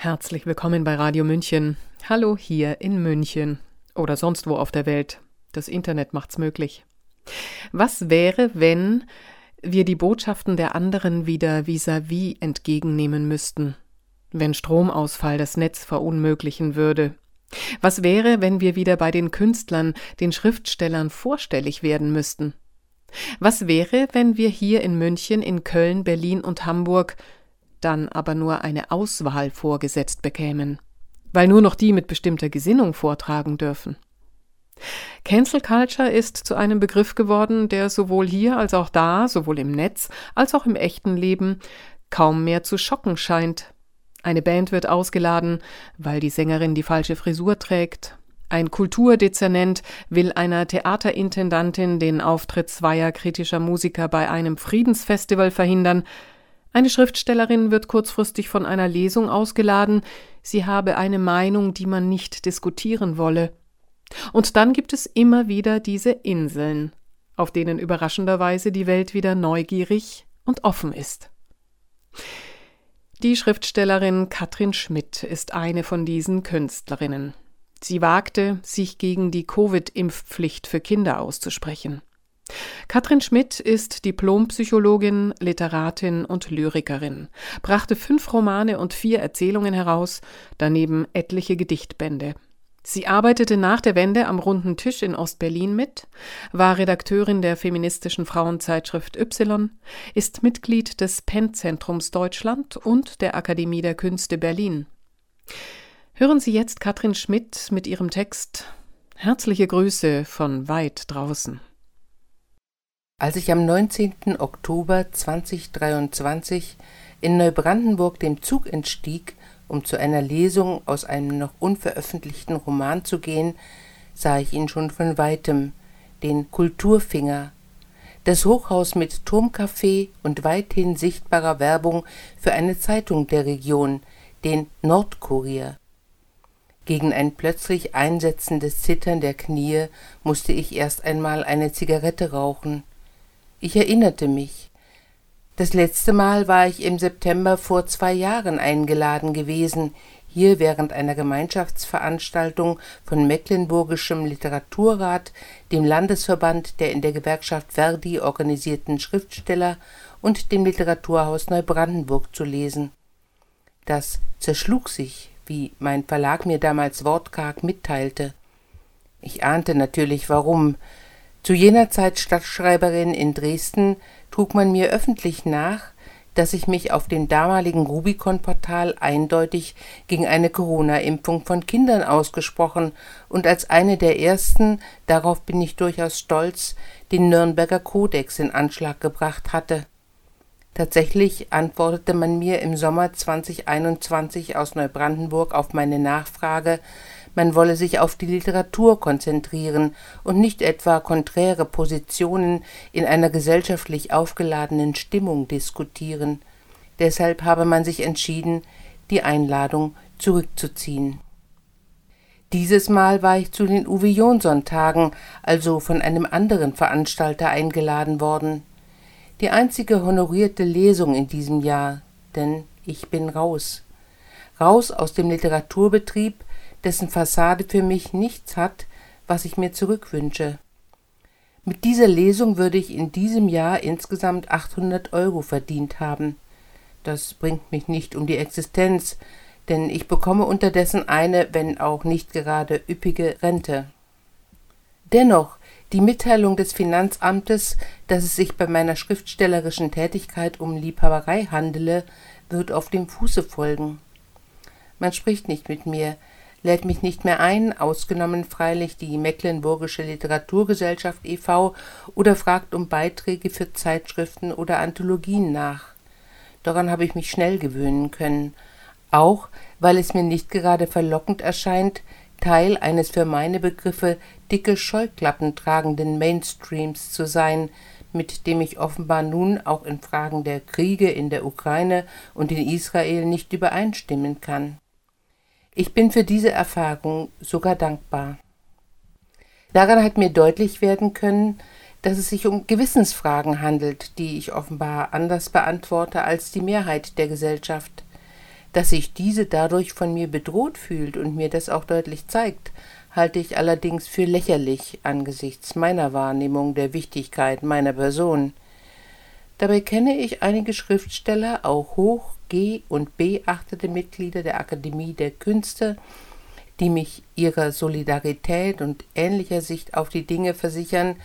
Herzlich willkommen bei Radio München. Hallo hier in München oder sonst wo auf der Welt. Das Internet macht's möglich. Was wäre, wenn wir die Botschaften der anderen wieder vis-à-vis -vis entgegennehmen müssten? Wenn Stromausfall das Netz verunmöglichen würde? Was wäre, wenn wir wieder bei den Künstlern, den Schriftstellern vorstellig werden müssten? Was wäre, wenn wir hier in München, in Köln, Berlin und Hamburg dann aber nur eine Auswahl vorgesetzt bekämen, weil nur noch die mit bestimmter Gesinnung vortragen dürfen. Cancel Culture ist zu einem Begriff geworden, der sowohl hier als auch da, sowohl im Netz als auch im echten Leben, kaum mehr zu schocken scheint. Eine Band wird ausgeladen, weil die Sängerin die falsche Frisur trägt. Ein Kulturdezernent will einer Theaterintendantin den Auftritt zweier kritischer Musiker bei einem Friedensfestival verhindern, eine Schriftstellerin wird kurzfristig von einer Lesung ausgeladen, sie habe eine Meinung, die man nicht diskutieren wolle. Und dann gibt es immer wieder diese Inseln, auf denen überraschenderweise die Welt wieder neugierig und offen ist. Die Schriftstellerin Katrin Schmidt ist eine von diesen Künstlerinnen. Sie wagte, sich gegen die Covid-Impfpflicht für Kinder auszusprechen. Katrin Schmidt ist Diplompsychologin, Literatin und Lyrikerin, brachte fünf Romane und vier Erzählungen heraus, daneben etliche Gedichtbände. Sie arbeitete nach der Wende am runden Tisch in Ostberlin mit, war Redakteurin der feministischen Frauenzeitschrift Y, ist Mitglied des PEN-Zentrums Deutschland und der Akademie der Künste Berlin. Hören Sie jetzt Katrin Schmidt mit ihrem Text Herzliche Grüße von weit draußen. Als ich am 19. Oktober 2023 in Neubrandenburg dem Zug entstieg, um zu einer Lesung aus einem noch unveröffentlichten Roman zu gehen, sah ich ihn schon von weitem, den Kulturfinger, das Hochhaus mit Turmcafé und weithin sichtbarer Werbung für eine Zeitung der Region, den Nordkurier. Gegen ein plötzlich einsetzendes Zittern der Knie musste ich erst einmal eine Zigarette rauchen. Ich erinnerte mich. Das letzte Mal war ich im September vor zwei Jahren eingeladen gewesen, hier während einer Gemeinschaftsveranstaltung von Mecklenburgischem Literaturrat, dem Landesverband der in der Gewerkschaft Verdi organisierten Schriftsteller und dem Literaturhaus Neubrandenburg zu lesen. Das zerschlug sich, wie mein Verlag mir damals wortkarg mitteilte. Ich ahnte natürlich warum, zu jener Zeit Stadtschreiberin in Dresden trug man mir öffentlich nach, dass ich mich auf dem damaligen Rubicon-Portal eindeutig gegen eine Corona-Impfung von Kindern ausgesprochen und als eine der ersten, darauf bin ich durchaus stolz, den Nürnberger Kodex in Anschlag gebracht hatte. Tatsächlich antwortete man mir im Sommer 2021 aus Neubrandenburg auf meine Nachfrage, man wolle sich auf die Literatur konzentrieren und nicht etwa konträre Positionen in einer gesellschaftlich aufgeladenen Stimmung diskutieren. Deshalb habe man sich entschieden, die Einladung zurückzuziehen. Dieses Mal war ich zu den Uwe Jonsson-Tagen, also von einem anderen Veranstalter eingeladen worden. Die einzige honorierte Lesung in diesem Jahr, denn ich bin raus. Raus aus dem Literaturbetrieb, dessen Fassade für mich nichts hat, was ich mir zurückwünsche. Mit dieser Lesung würde ich in diesem Jahr insgesamt 800 Euro verdient haben. Das bringt mich nicht um die Existenz, denn ich bekomme unterdessen eine, wenn auch nicht gerade üppige Rente. Dennoch, die Mitteilung des Finanzamtes, dass es sich bei meiner schriftstellerischen Tätigkeit um Liebhaberei handele, wird auf dem Fuße folgen. Man spricht nicht mit mir, lädt mich nicht mehr ein, ausgenommen freilich die Mecklenburgische Literaturgesellschaft e.V. oder fragt um Beiträge für Zeitschriften oder Anthologien nach. Daran habe ich mich schnell gewöhnen können, auch weil es mir nicht gerade verlockend erscheint, Teil eines für meine Begriffe dicke Scheuklappen tragenden Mainstreams zu sein, mit dem ich offenbar nun auch in Fragen der Kriege in der Ukraine und in Israel nicht übereinstimmen kann. Ich bin für diese Erfahrung sogar dankbar. Daran hat mir deutlich werden können, dass es sich um Gewissensfragen handelt, die ich offenbar anders beantworte als die Mehrheit der Gesellschaft. Dass sich diese dadurch von mir bedroht fühlt und mir das auch deutlich zeigt, halte ich allerdings für lächerlich angesichts meiner Wahrnehmung der Wichtigkeit meiner Person. Dabei kenne ich einige Schriftsteller, auch hoch G und beachtete Mitglieder der Akademie der Künste, die mich ihrer Solidarität und ähnlicher Sicht auf die Dinge versichern,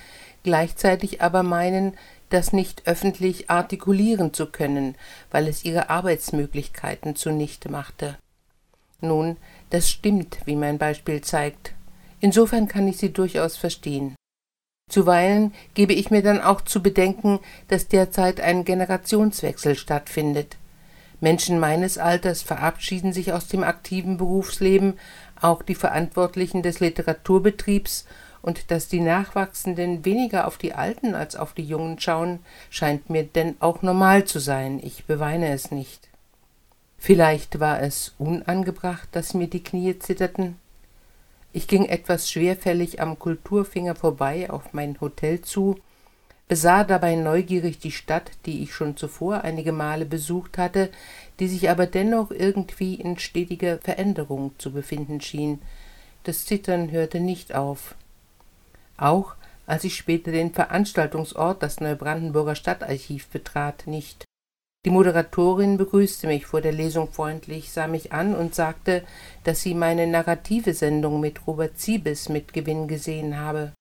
gleichzeitig aber meinen, das nicht öffentlich artikulieren zu können, weil es ihre Arbeitsmöglichkeiten zunichte machte. Nun, das stimmt, wie mein Beispiel zeigt. Insofern kann ich sie durchaus verstehen. Zuweilen gebe ich mir dann auch zu bedenken, dass derzeit ein Generationswechsel stattfindet. Menschen meines Alters verabschieden sich aus dem aktiven Berufsleben, auch die Verantwortlichen des Literaturbetriebs, und dass die Nachwachsenden weniger auf die Alten als auf die Jungen schauen, scheint mir denn auch normal zu sein, ich beweine es nicht. Vielleicht war es unangebracht, dass mir die Knie zitterten. Ich ging etwas schwerfällig am Kulturfinger vorbei auf mein Hotel zu, besah dabei neugierig die Stadt, die ich schon zuvor einige Male besucht hatte, die sich aber dennoch irgendwie in stetiger Veränderung zu befinden schien. Das Zittern hörte nicht auf. Auch als ich später den Veranstaltungsort, das Neubrandenburger Stadtarchiv, betrat, nicht. Die Moderatorin begrüßte mich vor der Lesung freundlich, sah mich an und sagte, dass sie meine narrative Sendung mit Robert Siebes mit Gewinn gesehen habe.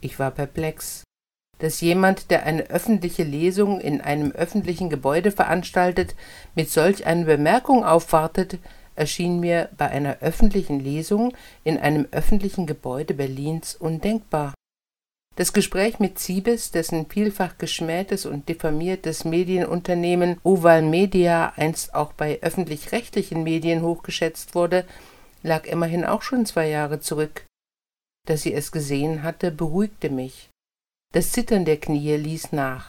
Ich war perplex dass jemand, der eine öffentliche Lesung in einem öffentlichen Gebäude veranstaltet, mit solch einer Bemerkung aufwartet, erschien mir bei einer öffentlichen Lesung in einem öffentlichen Gebäude Berlins undenkbar. Das Gespräch mit Siebes, dessen vielfach geschmähtes und diffamiertes Medienunternehmen Oval Media einst auch bei öffentlich-rechtlichen Medien hochgeschätzt wurde, lag immerhin auch schon zwei Jahre zurück. Dass sie es gesehen hatte, beruhigte mich. Das Zittern der Knie ließ nach.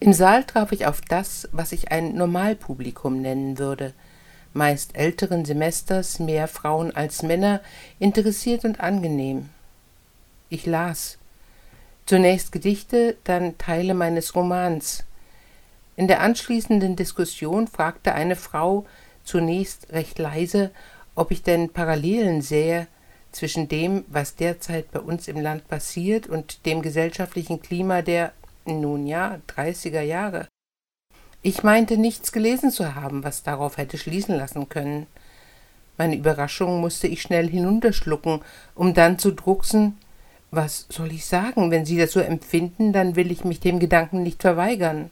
Im Saal traf ich auf das, was ich ein Normalpublikum nennen würde, meist älteren Semesters, mehr Frauen als Männer, interessiert und angenehm. Ich las. Zunächst Gedichte, dann Teile meines Romans. In der anschließenden Diskussion fragte eine Frau, zunächst recht leise, ob ich denn Parallelen sähe zwischen dem, was derzeit bei uns im Land passiert und dem gesellschaftlichen Klima der, nun ja, 30er Jahre. Ich meinte nichts gelesen zu haben, was darauf hätte schließen lassen können. Meine Überraschung musste ich schnell hinunterschlucken, um dann zu drucksen, was soll ich sagen, wenn Sie das so empfinden, dann will ich mich dem Gedanken nicht verweigern.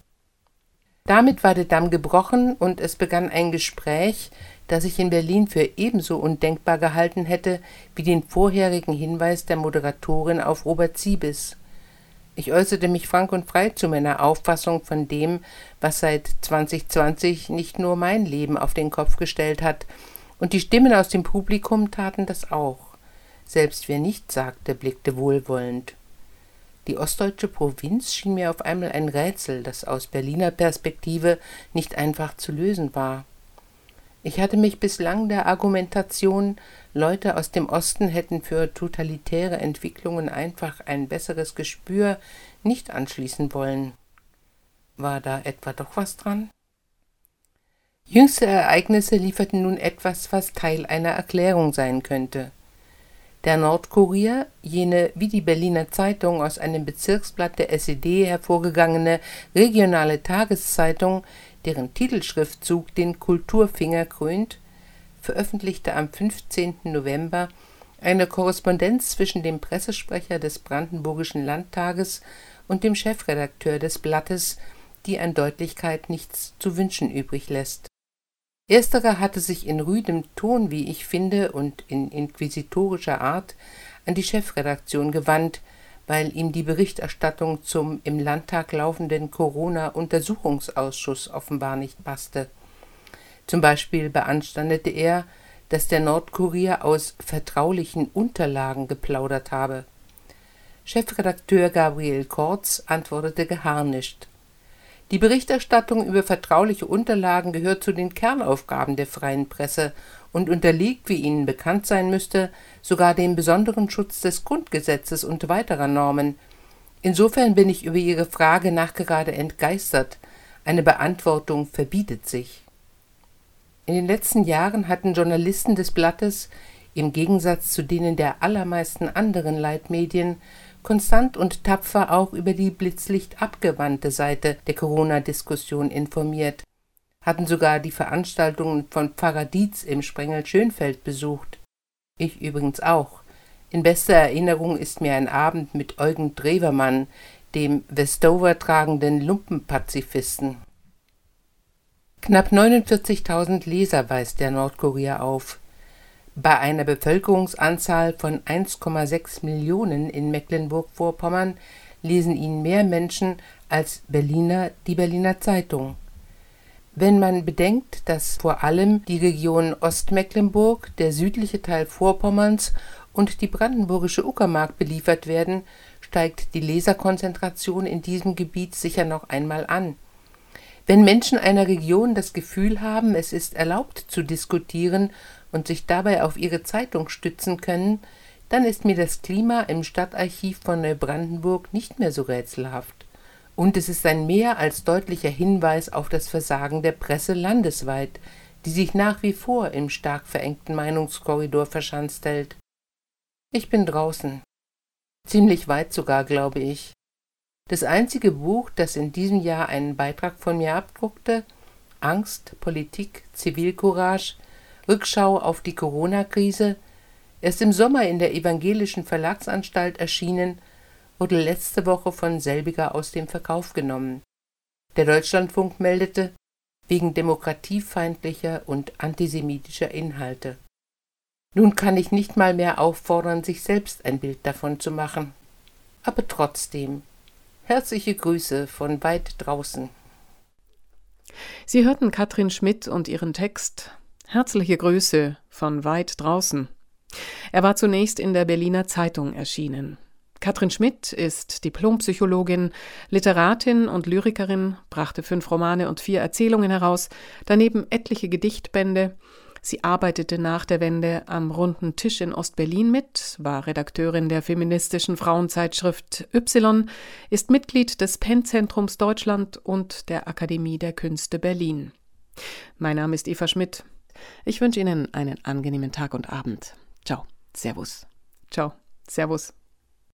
Damit war der Damm gebrochen und es begann ein Gespräch, das ich in Berlin für ebenso undenkbar gehalten hätte wie den vorherigen Hinweis der Moderatorin auf Robert Siebes. Ich äußerte mich frank und frei zu meiner Auffassung von dem, was seit 2020 nicht nur mein Leben auf den Kopf gestellt hat, und die Stimmen aus dem Publikum taten das auch. Selbst wer nichts sagte, blickte wohlwollend. Die ostdeutsche Provinz schien mir auf einmal ein Rätsel, das aus Berliner Perspektive nicht einfach zu lösen war. Ich hatte mich bislang der Argumentation, Leute aus dem Osten hätten für totalitäre Entwicklungen einfach ein besseres Gespür, nicht anschließen wollen. War da etwa doch was dran? Jüngste Ereignisse lieferten nun etwas, was Teil einer Erklärung sein könnte. Der Nordkurier, jene wie die Berliner Zeitung aus einem Bezirksblatt der SED hervorgegangene regionale Tageszeitung, deren Titelschriftzug den Kulturfinger krönt, veröffentlichte am 15. November eine Korrespondenz zwischen dem Pressesprecher des Brandenburgischen Landtages und dem Chefredakteur des Blattes, die an Deutlichkeit nichts zu wünschen übrig lässt. Ersterer hatte sich in rüdem Ton, wie ich finde, und in inquisitorischer Art an die Chefredaktion gewandt, weil ihm die Berichterstattung zum im Landtag laufenden Corona-Untersuchungsausschuss offenbar nicht passte. Zum Beispiel beanstandete er, dass der Nordkurier aus vertraulichen Unterlagen geplaudert habe. Chefredakteur Gabriel Kortz antwortete geharnischt. Die Berichterstattung über vertrauliche Unterlagen gehört zu den Kernaufgaben der freien Presse und unterliegt, wie Ihnen bekannt sein müsste, sogar dem besonderen Schutz des Grundgesetzes und weiterer Normen. Insofern bin ich über Ihre Frage nachgerade entgeistert. Eine Beantwortung verbietet sich. In den letzten Jahren hatten Journalisten des Blattes im Gegensatz zu denen der allermeisten anderen Leitmedien konstant und tapfer auch über die blitzlicht abgewandte Seite der Corona-Diskussion informiert, hatten sogar die Veranstaltungen von Pfarrer Dietz im Sprengel Schönfeld besucht. Ich übrigens auch. In bester Erinnerung ist mir ein Abend mit Eugen Drewermann, dem Westover tragenden Lumpenpazifisten. Knapp 49.000 Leser weist der Nordkorea auf. Bei einer Bevölkerungsanzahl von 1,6 Millionen in Mecklenburg-Vorpommern lesen ihn mehr Menschen als Berliner die Berliner Zeitung. Wenn man bedenkt, dass vor allem die Region Ostmecklenburg, der südliche Teil Vorpommerns und die brandenburgische Uckermark beliefert werden, steigt die Leserkonzentration in diesem Gebiet sicher noch einmal an. Wenn Menschen einer Region das Gefühl haben, es ist erlaubt zu diskutieren und sich dabei auf ihre Zeitung stützen können, dann ist mir das Klima im Stadtarchiv von Neubrandenburg nicht mehr so rätselhaft. Und es ist ein mehr als deutlicher Hinweis auf das Versagen der Presse landesweit, die sich nach wie vor im stark verengten Meinungskorridor verschanzt hält. Ich bin draußen. Ziemlich weit sogar, glaube ich. Das einzige Buch, das in diesem Jahr einen Beitrag von mir abdruckte, Angst, Politik, Zivilcourage, Rückschau auf die Corona-Krise, erst im Sommer in der Evangelischen Verlagsanstalt erschienen, wurde letzte Woche von selbiger aus dem Verkauf genommen. Der Deutschlandfunk meldete, wegen demokratiefeindlicher und antisemitischer Inhalte. Nun kann ich nicht mal mehr auffordern, sich selbst ein Bild davon zu machen. Aber trotzdem, herzliche Grüße von weit draußen. Sie hörten Katrin Schmidt und ihren Text Herzliche Grüße von weit draußen. Er war zunächst in der Berliner Zeitung erschienen. Katrin Schmidt ist Diplompsychologin, Literatin und Lyrikerin, brachte fünf Romane und vier Erzählungen heraus, daneben etliche Gedichtbände. Sie arbeitete nach der Wende am runden Tisch in Ostberlin mit, war Redakteurin der feministischen Frauenzeitschrift Y, ist Mitglied des Penn-Zentrums Deutschland und der Akademie der Künste Berlin. Mein Name ist Eva Schmidt. Ich wünsche Ihnen einen angenehmen Tag und Abend. Ciao. Servus. Ciao. Servus.